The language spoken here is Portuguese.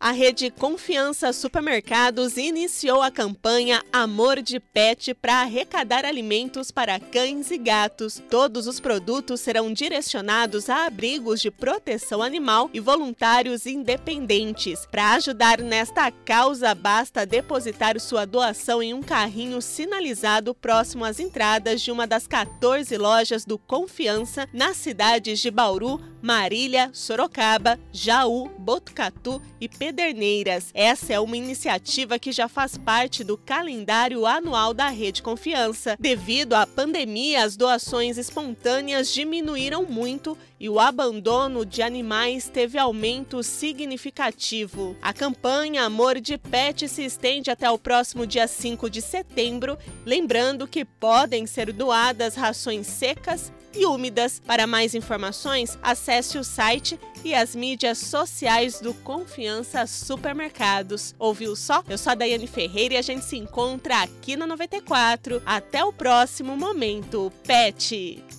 A rede Confiança Supermercados iniciou a campanha Amor de Pet para arrecadar alimentos para cães e gatos. Todos os produtos serão direcionados a abrigos de proteção animal e voluntários independentes. Para ajudar nesta causa, basta depositar sua doação em um carrinho sinalizado próximo às entradas de uma das 14 lojas do Confiança nas cidades de Bauru, Marília, Sorocaba, Jaú, Botucatu e Pederneiras. Essa é uma iniciativa que já faz parte do calendário anual da Rede Confiança. Devido à pandemia, as doações espontâneas diminuíram muito e o abandono de animais teve aumento significativo. A campanha Amor de Pet se estende até o próximo dia 5 de setembro, lembrando que podem ser doadas rações secas e úmidas. Para mais informações, acesse o site e as mídias sociais do Confiança Supermercados. Ouviu só? Eu sou a Daiane Ferreira e a gente se encontra aqui na 94. Até o próximo momento, Pet!